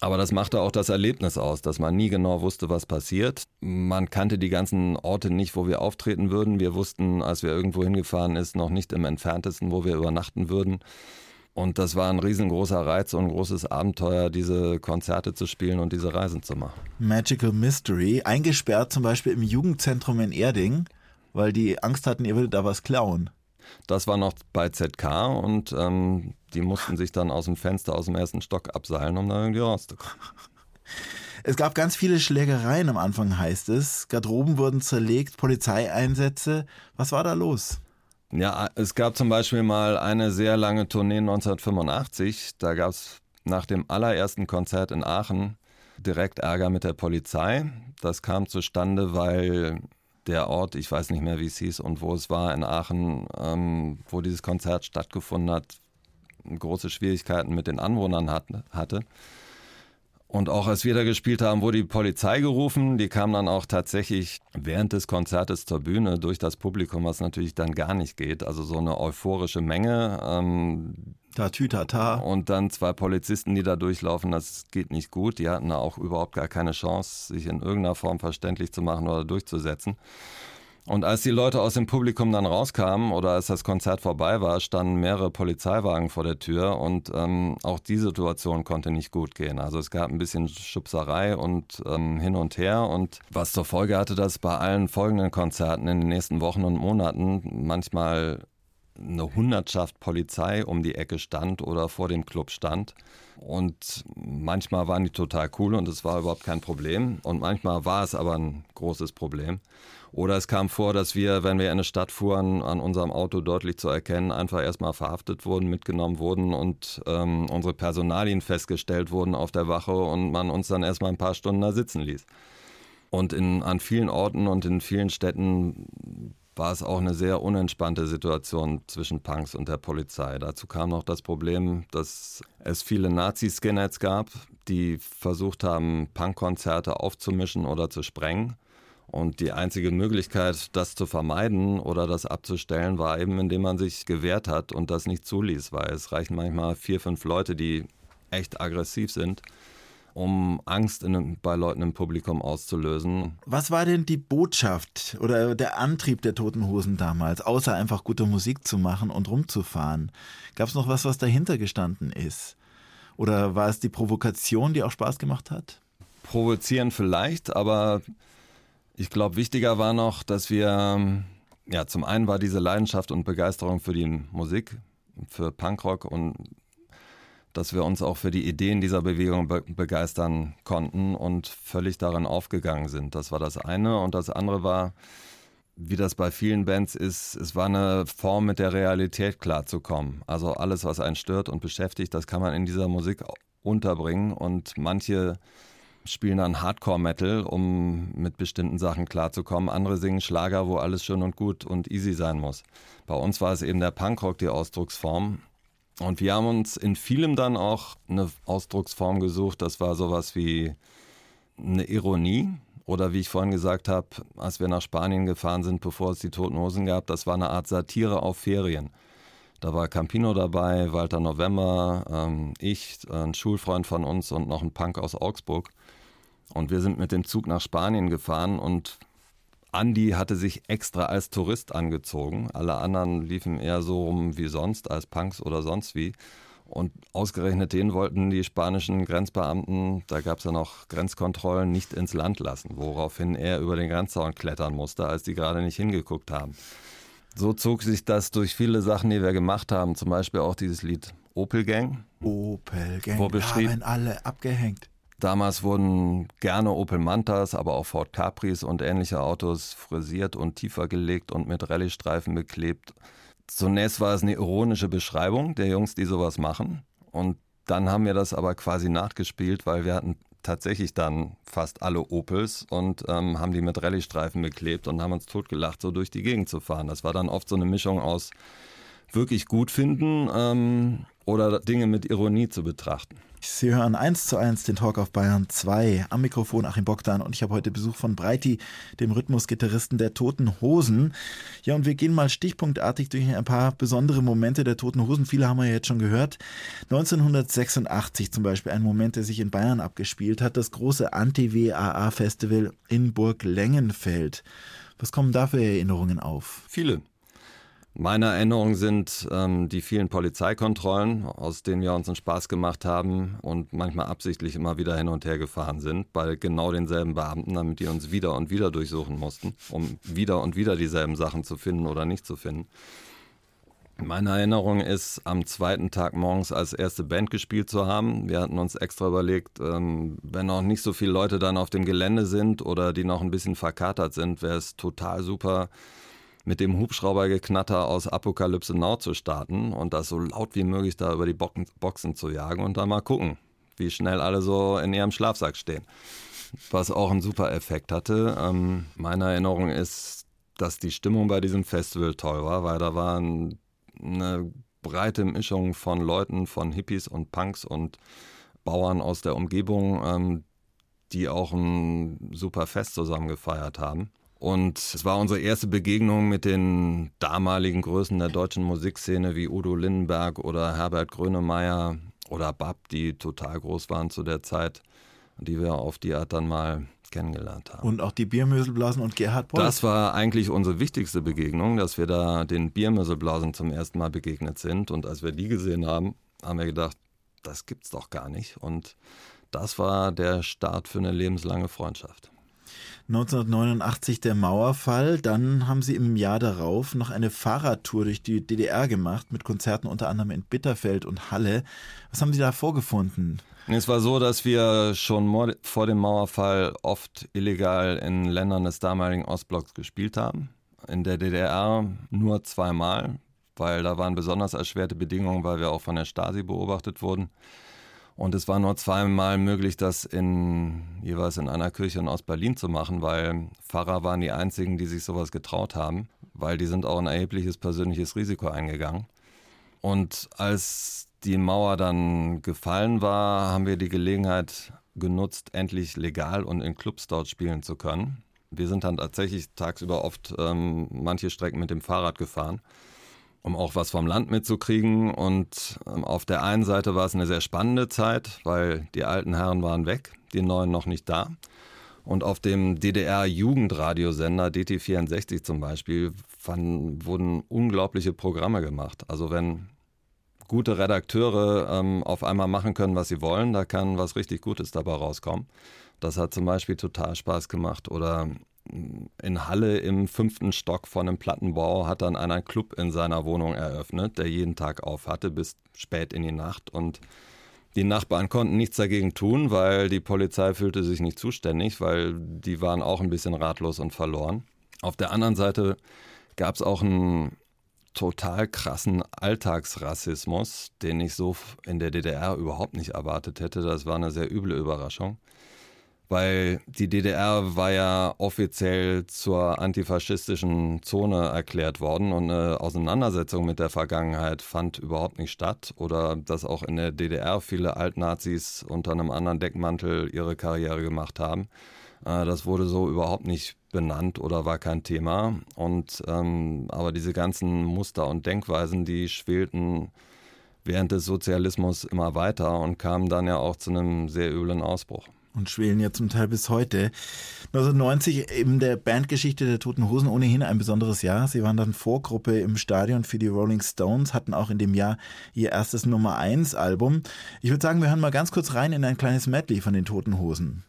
S2: Aber das machte auch das Erlebnis aus, dass man nie genau wusste, was passiert. Man kannte die ganzen Orte nicht, wo wir auftreten würden. Wir wussten, als wir irgendwo hingefahren ist, noch nicht im entferntesten, wo wir übernachten würden. Und das war ein riesengroßer Reiz und ein großes Abenteuer, diese Konzerte zu spielen und diese Reisen zu machen.
S1: Magical Mystery, eingesperrt zum Beispiel im Jugendzentrum in Erding, weil die Angst hatten, ihr würdet da was klauen.
S2: Das war noch bei ZK und ähm, die mussten sich dann aus dem Fenster aus dem ersten Stock abseilen, um da irgendwie rauszukommen.
S1: Es gab ganz viele Schlägereien am Anfang, heißt es. Garderoben wurden zerlegt, Polizeieinsätze. Was war da los?
S2: Ja, es gab zum Beispiel mal eine sehr lange Tournee 1985. Da gab es nach dem allerersten Konzert in Aachen direkt Ärger mit der Polizei. Das kam zustande, weil der Ort, ich weiß nicht mehr, wie es hieß und wo es war, in Aachen, ähm, wo dieses Konzert stattgefunden hat, große Schwierigkeiten mit den Anwohnern hat, hatte. Und auch als wir da gespielt haben, wurde die Polizei gerufen. Die kam dann auch tatsächlich während des Konzertes zur Bühne durch das Publikum, was natürlich dann gar nicht geht. Also so eine euphorische Menge. Ähm,
S1: Tatütata.
S2: Und dann zwei Polizisten, die da durchlaufen, das geht nicht gut. Die hatten da auch überhaupt gar keine Chance, sich in irgendeiner Form verständlich zu machen oder durchzusetzen. Und als die Leute aus dem Publikum dann rauskamen oder als das Konzert vorbei war, standen mehrere Polizeiwagen vor der Tür und ähm, auch die Situation konnte nicht gut gehen. Also es gab ein bisschen Schubserei und ähm, hin und her und was zur Folge hatte, dass bei allen folgenden Konzerten in den nächsten Wochen und Monaten manchmal eine Hundertschaft Polizei um die Ecke stand oder vor dem Club stand. Und manchmal waren die total cool und es war überhaupt kein Problem. Und manchmal war es aber ein großes Problem. Oder es kam vor, dass wir, wenn wir in eine Stadt fuhren, an unserem Auto deutlich zu erkennen, einfach erstmal verhaftet wurden, mitgenommen wurden und ähm, unsere Personalien festgestellt wurden auf der Wache und man uns dann erstmal ein paar Stunden da sitzen ließ. Und in, an vielen Orten und in vielen Städten war es auch eine sehr unentspannte Situation zwischen Punks und der Polizei. Dazu kam noch das Problem, dass es viele Nazi-Skinheads gab, die versucht haben, Punkkonzerte aufzumischen oder zu sprengen. Und die einzige Möglichkeit, das zu vermeiden oder das abzustellen, war eben, indem man sich gewehrt hat und das nicht zuließ, weil es reichen manchmal vier, fünf Leute, die echt aggressiv sind um Angst in, bei Leuten im Publikum auszulösen.
S1: Was war denn die Botschaft oder der Antrieb der Toten Hosen damals, außer einfach gute Musik zu machen und rumzufahren? Gab es noch was, was dahinter gestanden ist? Oder war es die Provokation, die auch Spaß gemacht hat?
S2: Provozieren vielleicht, aber ich glaube, wichtiger war noch, dass wir, ja, zum einen war diese Leidenschaft und Begeisterung für die Musik, für Punkrock und dass wir uns auch für die Ideen dieser Bewegung be begeistern konnten und völlig darin aufgegangen sind. Das war das eine. Und das andere war, wie das bei vielen Bands ist, es war eine Form, mit der Realität klarzukommen. Also alles, was einen stört und beschäftigt, das kann man in dieser Musik unterbringen. Und manche spielen dann Hardcore-Metal, um mit bestimmten Sachen klarzukommen. Andere singen Schlager, wo alles schön und gut und easy sein muss. Bei uns war es eben der Punkrock die Ausdrucksform. Und wir haben uns in vielem dann auch eine Ausdrucksform gesucht. Das war sowas wie eine Ironie. Oder wie ich vorhin gesagt habe, als wir nach Spanien gefahren sind, bevor es die Toten Hosen gab, das war eine Art Satire auf Ferien. Da war Campino dabei, Walter November, ähm, ich, ein Schulfreund von uns und noch ein Punk aus Augsburg. Und wir sind mit dem Zug nach Spanien gefahren und Andy hatte sich extra als Tourist angezogen. Alle anderen liefen eher so rum wie sonst, als Punks oder sonst wie. Und ausgerechnet den wollten die spanischen Grenzbeamten, da gab es ja noch Grenzkontrollen, nicht ins Land lassen, woraufhin er über den Grenzzaun klettern musste, als die gerade nicht hingeguckt haben. So zog sich das durch viele Sachen, die wir gemacht haben, zum Beispiel auch dieses Lied Opel Gang.
S1: Opel Gang, wo haben alle abgehängt.
S2: Damals wurden gerne Opel Mantas, aber auch Ford Capris und ähnliche Autos frisiert und tiefer gelegt und mit Rallye-Streifen beklebt. Zunächst war es eine ironische Beschreibung der Jungs, die sowas machen. Und dann haben wir das aber quasi nachgespielt, weil wir hatten tatsächlich dann fast alle Opels und ähm, haben die mit Rallye-Streifen beklebt und haben uns totgelacht, so durch die Gegend zu fahren. Das war dann oft so eine Mischung aus wirklich gut finden ähm, oder Dinge mit Ironie zu betrachten.
S1: Sie hören eins zu eins den Talk auf Bayern 2 am Mikrofon Achim Bogdan und ich habe heute Besuch von Breiti, dem Rhythmusgitarristen der Toten Hosen. Ja, und wir gehen mal stichpunktartig durch ein paar besondere Momente der Toten Hosen. Viele haben wir ja jetzt schon gehört. 1986 zum Beispiel ein Moment, der sich in Bayern abgespielt hat, das große Anti-WAA-Festival in Burg Lengenfeld. Was kommen da für Erinnerungen auf?
S2: Viele. Meine Erinnerungen sind ähm, die vielen Polizeikontrollen, aus denen wir uns einen Spaß gemacht haben und manchmal absichtlich immer wieder hin und her gefahren sind, bei genau denselben Beamten, damit die uns wieder und wieder durchsuchen mussten, um wieder und wieder dieselben Sachen zu finden oder nicht zu finden. Meine Erinnerung ist, am zweiten Tag morgens als erste Band gespielt zu haben. Wir hatten uns extra überlegt, ähm, wenn noch nicht so viele Leute dann auf dem Gelände sind oder die noch ein bisschen verkatert sind, wäre es total super, mit dem Hubschraubergeknatter aus Apokalypse Now zu starten und das so laut wie möglich da über die Boxen zu jagen und dann mal gucken, wie schnell alle so in ihrem Schlafsack stehen. Was auch einen super Effekt hatte. Ähm, meine Erinnerung ist, dass die Stimmung bei diesem Festival toll war, weil da war eine breite Mischung von Leuten, von Hippies und Punks und Bauern aus der Umgebung, ähm, die auch ein super Fest zusammen gefeiert haben. Und es war unsere erste Begegnung mit den damaligen Größen der deutschen Musikszene wie Udo Lindenberg oder Herbert Grönemeyer oder Bab, die total groß waren zu der Zeit, die wir auf die Art dann mal kennengelernt haben.
S1: Und auch die Biermöselblasen und Gerhard Poll.
S2: Das war eigentlich unsere wichtigste Begegnung, dass wir da den Biermöselblasen zum ersten Mal begegnet sind. Und als wir die gesehen haben, haben wir gedacht, das gibt's doch gar nicht. Und das war der Start für eine lebenslange Freundschaft.
S1: 1989 der Mauerfall. Dann haben Sie im Jahr darauf noch eine Fahrradtour durch die DDR gemacht mit Konzerten unter anderem in Bitterfeld und Halle. Was haben Sie da vorgefunden?
S2: Es war so, dass wir schon vor dem Mauerfall oft illegal in Ländern des damaligen Ostblocks gespielt haben. In der DDR nur zweimal, weil da waren besonders erschwerte Bedingungen, weil wir auch von der Stasi beobachtet wurden. Und es war nur zweimal möglich, das in, jeweils in einer Kirche in Ostberlin zu machen, weil Pfarrer waren die einzigen, die sich sowas getraut haben, weil die sind auch ein erhebliches persönliches Risiko eingegangen. Und als die Mauer dann gefallen war, haben wir die Gelegenheit genutzt, endlich legal und in Clubs dort spielen zu können. Wir sind dann tatsächlich tagsüber oft ähm, manche Strecken mit dem Fahrrad gefahren um auch was vom Land mitzukriegen. Und ähm, auf der einen Seite war es eine sehr spannende Zeit, weil die alten Herren waren weg, die neuen noch nicht da. Und auf dem DDR-Jugendradiosender DT64 zum Beispiel fanden, wurden unglaubliche Programme gemacht. Also wenn gute Redakteure ähm, auf einmal machen können, was sie wollen, da kann was richtig Gutes dabei rauskommen. Das hat zum Beispiel total Spaß gemacht. Oder in Halle im fünften Stock von einem Plattenbau hat dann einer Club in seiner Wohnung eröffnet, der jeden Tag auf hatte bis spät in die Nacht und die Nachbarn konnten nichts dagegen tun, weil die Polizei fühlte sich nicht zuständig, weil die waren auch ein bisschen ratlos und verloren. Auf der anderen Seite gab es auch einen total krassen Alltagsrassismus, den ich so in der DDR überhaupt nicht erwartet hätte. Das war eine sehr üble Überraschung weil die DDR war ja offiziell zur antifaschistischen Zone erklärt worden und eine Auseinandersetzung mit der Vergangenheit fand überhaupt nicht statt oder dass auch in der DDR viele Altnazis unter einem anderen Deckmantel ihre Karriere gemacht haben. Äh, das wurde so überhaupt nicht benannt oder war kein Thema. Und ähm, aber diese ganzen Muster und Denkweisen, die schwelten während des Sozialismus immer weiter und kamen dann ja auch zu einem sehr üblen Ausbruch
S1: und schwelen ja zum Teil bis heute. 1990 in der Bandgeschichte der Toten Hosen ohnehin ein besonderes Jahr. Sie waren dann Vorgruppe im Stadion für die Rolling Stones, hatten auch in dem Jahr ihr erstes Nummer 1 Album. Ich würde sagen, wir hören mal ganz kurz rein in ein kleines Medley von den Toten Hosen.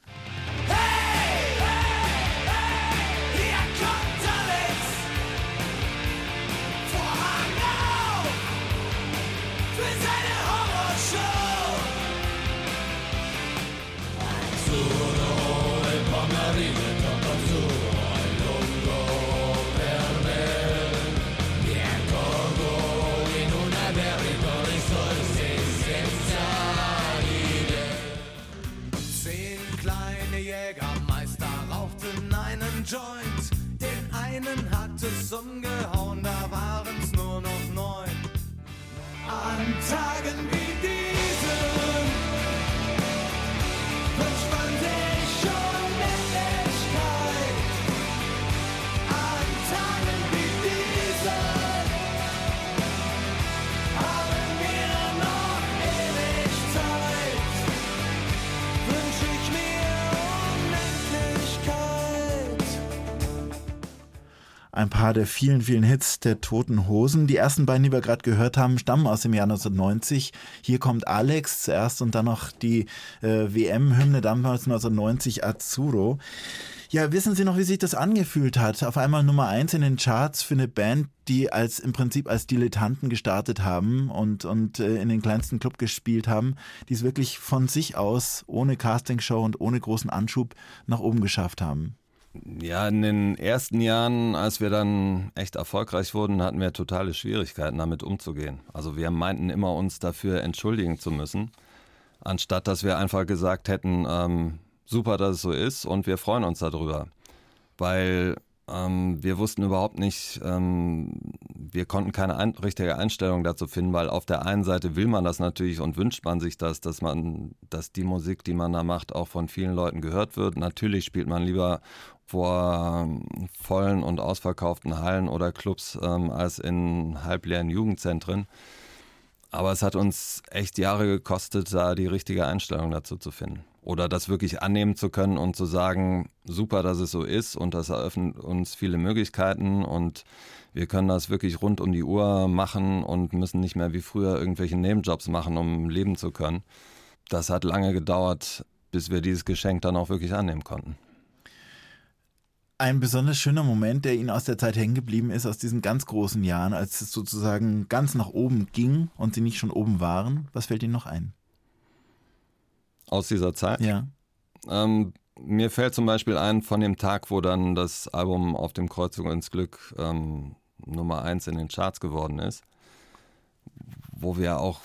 S1: es umgehauen, da waren's nur noch neun. An Tagen wie ein paar der vielen, vielen Hits der Toten Hosen. Die ersten beiden, die wir gerade gehört haben, stammen aus dem Jahr 1990. Hier kommt Alex zuerst und dann noch die äh, WM-Hymne damals 1990 Azzurro. Ja, wissen Sie noch, wie sich das angefühlt hat? Auf einmal Nummer eins in den Charts für eine Band, die als im Prinzip als Dilettanten gestartet haben und, und äh, in den kleinsten Club gespielt haben, die es wirklich von sich aus, ohne Castingshow und ohne großen Anschub nach oben geschafft haben.
S2: Ja, in den ersten Jahren, als wir dann echt erfolgreich wurden, hatten wir totale Schwierigkeiten, damit umzugehen. Also wir meinten immer, uns dafür entschuldigen zu müssen, anstatt dass wir einfach gesagt hätten, ähm, super, dass es so ist und wir freuen uns darüber. Weil ähm, wir wussten überhaupt nicht, ähm, wir konnten keine ein richtige Einstellung dazu finden, weil auf der einen Seite will man das natürlich und wünscht man sich das, dass man, dass die Musik, die man da macht, auch von vielen Leuten gehört wird. Natürlich spielt man lieber vor ähm, vollen und ausverkauften Hallen oder Clubs ähm, als in halbleeren Jugendzentren. Aber es hat uns echt Jahre gekostet, da die richtige Einstellung dazu zu finden. Oder das wirklich annehmen zu können und zu sagen, super, dass es so ist und das eröffnet uns viele Möglichkeiten und wir können das wirklich rund um die Uhr machen und müssen nicht mehr wie früher irgendwelche Nebenjobs machen, um leben zu können. Das hat lange gedauert, bis wir dieses Geschenk dann auch wirklich annehmen konnten.
S1: Ein besonders schöner Moment, der Ihnen aus der Zeit hängen geblieben ist, aus diesen ganz großen Jahren, als es sozusagen ganz nach oben ging und Sie nicht schon oben waren. Was fällt Ihnen noch ein?
S2: Aus dieser Zeit?
S1: Ja.
S2: Ähm, mir fällt zum Beispiel ein von dem Tag, wo dann das Album Auf dem Kreuzung ins Glück ähm, Nummer eins in den Charts geworden ist, wo wir auch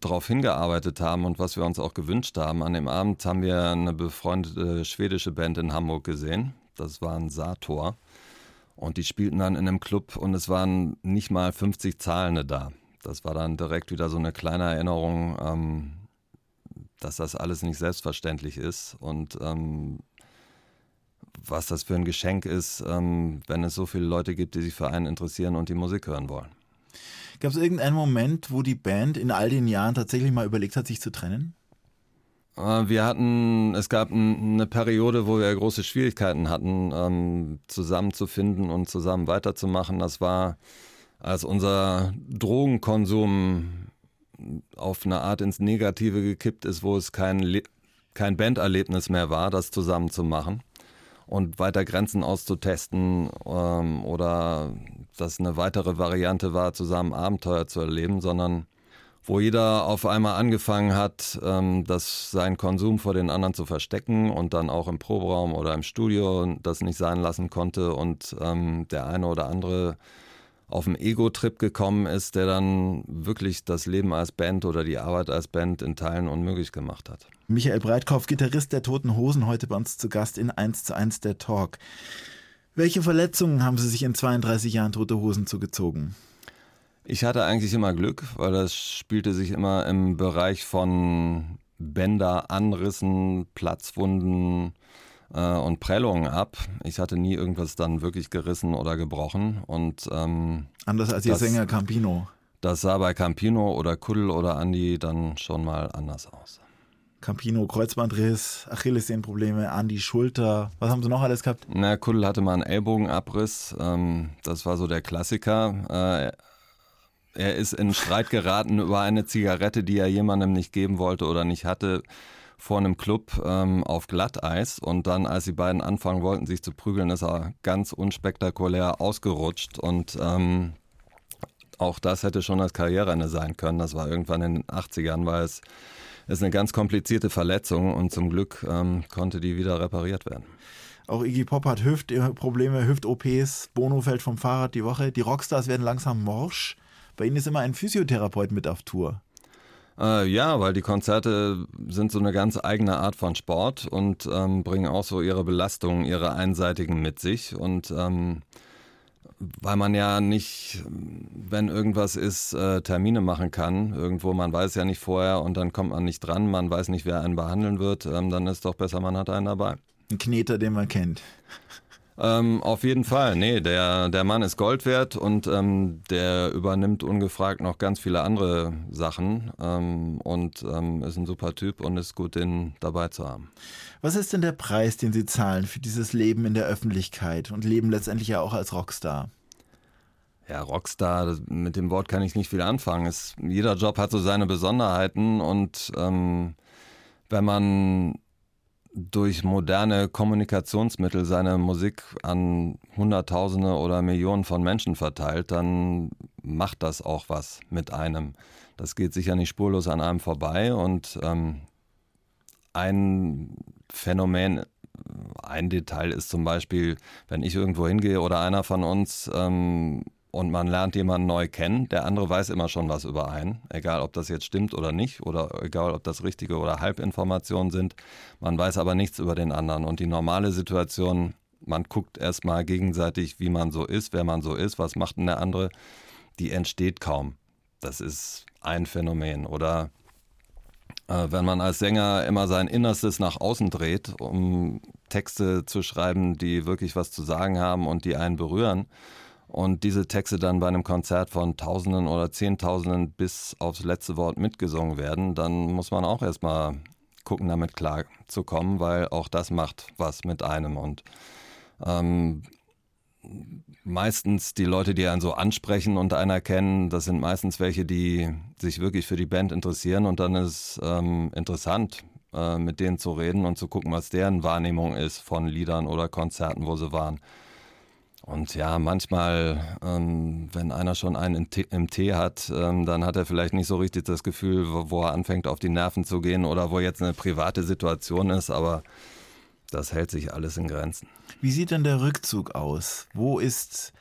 S2: darauf hingearbeitet haben und was wir uns auch gewünscht haben. An dem Abend haben wir eine befreundete schwedische Band in Hamburg gesehen. Das war ein Sator. Und die spielten dann in einem Club und es waren nicht mal 50 Zahlende da. Das war dann direkt wieder so eine kleine Erinnerung, ähm, dass das alles nicht selbstverständlich ist und ähm, was das für ein Geschenk ist, ähm, wenn es so viele Leute gibt, die sich für einen interessieren und die Musik hören wollen.
S1: Gab es irgendeinen Moment, wo die Band in all den Jahren tatsächlich mal überlegt hat, sich zu trennen?
S2: Äh, wir hatten, es gab eine Periode, wo wir große Schwierigkeiten hatten, ähm, zusammenzufinden und zusammen weiterzumachen. Das war, als unser Drogenkonsum auf eine Art ins Negative gekippt ist, wo es kein, kein Banderlebnis mehr war, das zusammen zu machen und weiter Grenzen auszutesten ähm, oder dass eine weitere Variante war, zusammen Abenteuer zu erleben, sondern wo jeder auf einmal angefangen hat, ähm, das seinen Konsum vor den anderen zu verstecken und dann auch im Proberaum oder im Studio das nicht sein lassen konnte und ähm, der eine oder andere auf einen Ego-Trip gekommen ist, der dann wirklich das Leben als Band oder die Arbeit als Band in Teilen unmöglich gemacht hat.
S1: Michael Breitkopf, Gitarrist der Toten Hosen, heute bei uns zu Gast in 1 zu 1 der Talk. Welche Verletzungen haben Sie sich in 32 Jahren Tote Hosen zugezogen?
S2: Ich hatte eigentlich immer Glück, weil das spielte sich immer im Bereich von Bänder, Anrissen, Platzwunden, äh, und Prellungen ab. Ich hatte nie irgendwas dann wirklich gerissen oder gebrochen. Und, ähm,
S1: Anders als Ihr Sänger Campino.
S2: Das sah bei Campino oder Kuddel oder Andi dann schon mal anders aus.
S1: Campino, Kreuzbandriss, Achillessehnenprobleme, Andi Schulter. Was haben Sie noch alles gehabt?
S2: Na, Kuddel hatte mal einen Ellbogenabriss. Ähm, das war so der Klassiker. Äh, er ist in Streit geraten über eine Zigarette, die er jemandem nicht geben wollte oder nicht hatte vor einem Club ähm, auf Glatteis und dann, als die beiden anfangen wollten, sich zu prügeln, ist er ganz unspektakulär ausgerutscht und ähm, auch das hätte schon als Karriereende sein können. Das war irgendwann in den 80ern, weil es ist eine ganz komplizierte Verletzung und zum Glück ähm, konnte die wieder repariert werden.
S1: Auch Iggy Pop hat Hüftprobleme, Hüft-OPs, Bono fällt vom Fahrrad die Woche. Die Rockstars werden langsam morsch. Bei ihnen ist immer ein Physiotherapeut mit auf Tour.
S2: Äh, ja, weil die Konzerte sind so eine ganz eigene Art von Sport und ähm, bringen auch so ihre Belastungen, ihre einseitigen mit sich. Und ähm, weil man ja nicht, wenn irgendwas ist, äh, Termine machen kann, irgendwo, man weiß ja nicht vorher und dann kommt man nicht dran, man weiß nicht, wer einen behandeln wird, ähm, dann ist doch besser, man hat einen dabei.
S1: Ein Kneter, den man kennt.
S2: Ähm, auf jeden Fall. Nee, der, der Mann ist Gold wert und ähm, der übernimmt ungefragt noch ganz viele andere Sachen ähm, und ähm, ist ein super Typ und ist gut, den dabei zu haben.
S1: Was ist denn der Preis, den Sie zahlen für dieses Leben in der Öffentlichkeit und leben letztendlich ja auch als Rockstar?
S2: Ja, Rockstar, mit dem Wort kann ich nicht viel anfangen. Es, jeder Job hat so seine Besonderheiten und ähm, wenn man durch moderne Kommunikationsmittel seine Musik an Hunderttausende oder Millionen von Menschen verteilt, dann macht das auch was mit einem. Das geht sicher nicht spurlos an einem vorbei und ähm, ein Phänomen, ein Detail ist zum Beispiel, wenn ich irgendwo hingehe oder einer von uns ähm, und man lernt jemanden neu kennen. Der andere weiß immer schon was über einen, egal ob das jetzt stimmt oder nicht oder egal ob das richtige oder Halbinformationen sind. Man weiß aber nichts über den anderen. Und die normale Situation, man guckt erstmal gegenseitig, wie man so ist, wer man so ist, was macht denn der andere, die entsteht kaum. Das ist ein Phänomen. Oder äh, wenn man als Sänger immer sein Innerstes nach außen dreht, um Texte zu schreiben, die wirklich was zu sagen haben und die einen berühren, und diese Texte dann bei einem Konzert von Tausenden oder Zehntausenden bis aufs letzte Wort mitgesungen werden, dann muss man auch erstmal gucken, damit klar zu kommen, weil auch das macht was mit einem. Und ähm, meistens die Leute, die einen so ansprechen und einer kennen, das sind meistens welche, die sich wirklich für die Band interessieren und dann ist ähm, interessant, äh, mit denen zu reden und zu gucken, was deren Wahrnehmung ist von Liedern oder Konzerten, wo sie waren. Und ja, manchmal, ähm, wenn einer schon einen im Tee hat, ähm, dann hat er vielleicht nicht so richtig das Gefühl, wo, wo, er anfängt auf die Nerven zu gehen oder wo jetzt eine private Situation ist, aber das hält sich alles in Grenzen.
S1: Wie sieht denn der Rückzug aus? Wo ist,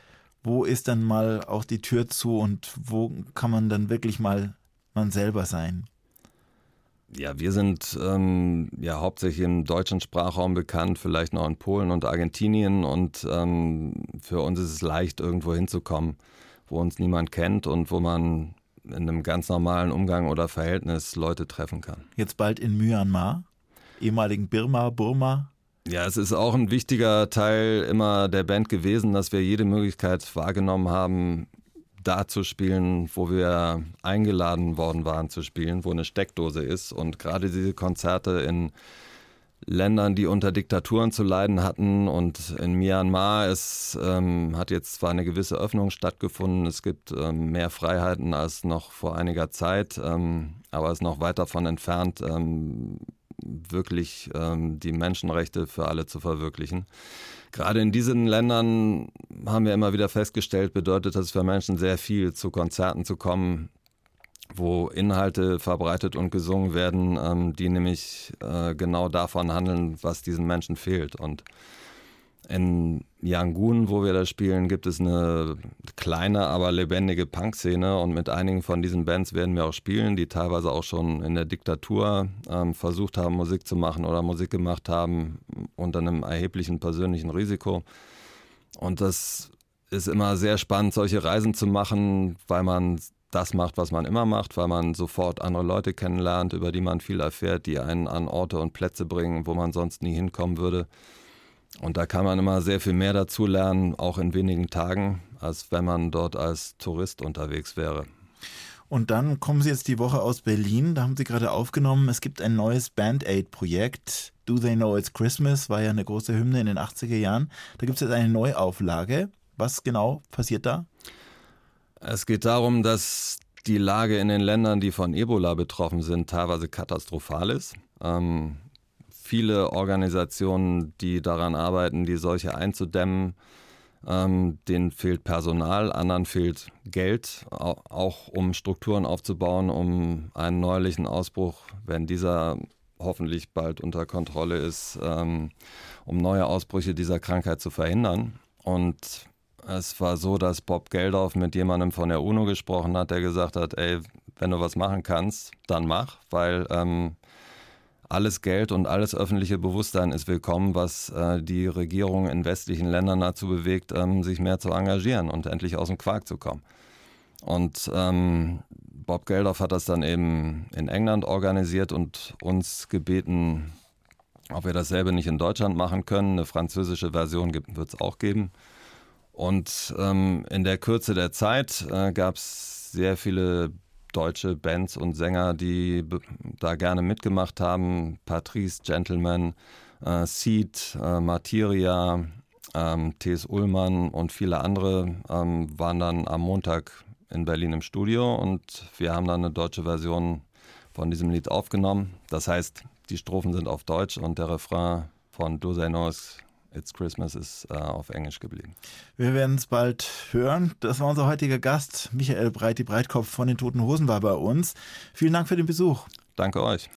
S1: wo ist dann mal auch die Tür zu und wo kann man dann wirklich mal man selber sein?
S2: Ja, wir sind ähm, ja hauptsächlich im deutschen Sprachraum bekannt, vielleicht noch in Polen und Argentinien und ähm, für uns ist es leicht, irgendwo hinzukommen, wo uns niemand kennt und wo man in einem ganz normalen Umgang oder Verhältnis Leute treffen kann.
S1: Jetzt bald in Myanmar, ehemaligen Birma, Burma.
S2: Ja, es ist auch ein wichtiger Teil immer der Band gewesen, dass wir jede Möglichkeit wahrgenommen haben, da zu spielen, wo wir eingeladen worden waren zu spielen, wo eine Steckdose ist. Und gerade diese Konzerte in Ländern, die unter Diktaturen zu leiden hatten und in Myanmar, es ähm, hat jetzt zwar eine gewisse Öffnung stattgefunden, es gibt ähm, mehr Freiheiten als noch vor einiger Zeit, ähm, aber es ist noch weit davon entfernt, ähm, wirklich ähm, die Menschenrechte für alle zu verwirklichen. Gerade in diesen Ländern haben wir immer wieder festgestellt, bedeutet das für Menschen sehr viel, zu Konzerten zu kommen, wo Inhalte verbreitet und gesungen werden, ähm, die nämlich äh, genau davon handeln, was diesen Menschen fehlt. Und in Yangon, wo wir da spielen, gibt es eine kleine, aber lebendige Punk-Szene und mit einigen von diesen Bands werden wir auch spielen, die teilweise auch schon in der Diktatur ähm, versucht haben, Musik zu machen oder Musik gemacht haben unter einem erheblichen persönlichen Risiko. Und das ist immer sehr spannend, solche Reisen zu machen, weil man das macht, was man immer macht, weil man sofort andere Leute kennenlernt, über die man viel erfährt, die einen an Orte und Plätze bringen, wo man sonst nie hinkommen würde. Und da kann man immer sehr viel mehr dazu lernen, auch in wenigen Tagen, als wenn man dort als Tourist unterwegs wäre.
S1: Und dann kommen Sie jetzt die Woche aus Berlin, da haben Sie gerade aufgenommen, es gibt ein neues Band-Aid-Projekt. Do They Know It's Christmas war ja eine große Hymne in den 80er Jahren. Da gibt es jetzt eine Neuauflage. Was genau passiert da?
S2: Es geht darum, dass die Lage in den Ländern, die von Ebola betroffen sind, teilweise katastrophal ist. Ähm, viele Organisationen, die daran arbeiten, die Seuche einzudämmen. Ähm, denen fehlt Personal, anderen fehlt Geld, auch um Strukturen aufzubauen, um einen neuerlichen Ausbruch, wenn dieser hoffentlich bald unter Kontrolle ist, ähm, um neue Ausbrüche dieser Krankheit zu verhindern. Und es war so, dass Bob Geldof mit jemandem von der UNO gesprochen hat, der gesagt hat, ey, wenn du was machen kannst, dann mach, weil ähm, alles Geld und alles öffentliche Bewusstsein ist willkommen, was äh, die Regierung in westlichen Ländern dazu bewegt, ähm, sich mehr zu engagieren und endlich aus dem Quark zu kommen. Und ähm, Bob Geldof hat das dann eben in England organisiert und uns gebeten, ob wir dasselbe nicht in Deutschland machen können. Eine französische Version wird es auch geben. Und ähm, in der Kürze der Zeit äh, gab es sehr viele deutsche Bands und Sänger, die da gerne mitgemacht haben. Patrice Gentleman, äh, Seed, äh, Materia, ähm, T.S. Ullmann und viele andere ähm, waren dann am Montag in Berlin im Studio und wir haben dann eine deutsche Version von diesem Lied aufgenommen. Das heißt, die Strophen sind auf Deutsch und der Refrain von Do They It's Christmas ist äh, auf Englisch geblieben.
S1: Wir werden es bald hören. Das war unser heutiger Gast. Michael Breiti Breitkopf von den Toten Hosen war bei uns. Vielen Dank für den Besuch.
S2: Danke euch.